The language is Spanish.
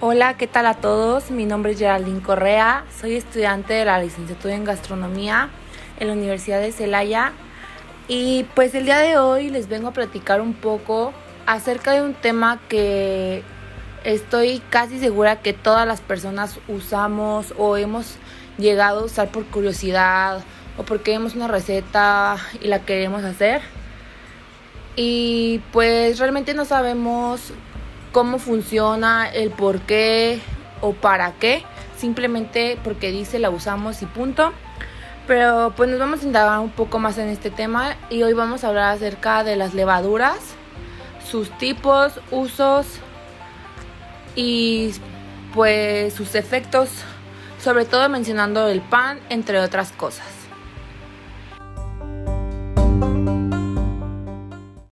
Hola, ¿qué tal a todos? Mi nombre es Geraldine Correa, soy estudiante de la licenciatura en gastronomía en la Universidad de Celaya y pues el día de hoy les vengo a platicar un poco acerca de un tema que estoy casi segura que todas las personas usamos o hemos llegado a usar por curiosidad o porque vemos una receta y la queremos hacer. Y pues realmente no sabemos cómo funciona, el por qué o para qué, simplemente porque dice la usamos y punto. Pero pues nos vamos a indagar un poco más en este tema y hoy vamos a hablar acerca de las levaduras, sus tipos, usos y pues sus efectos, sobre todo mencionando el pan, entre otras cosas.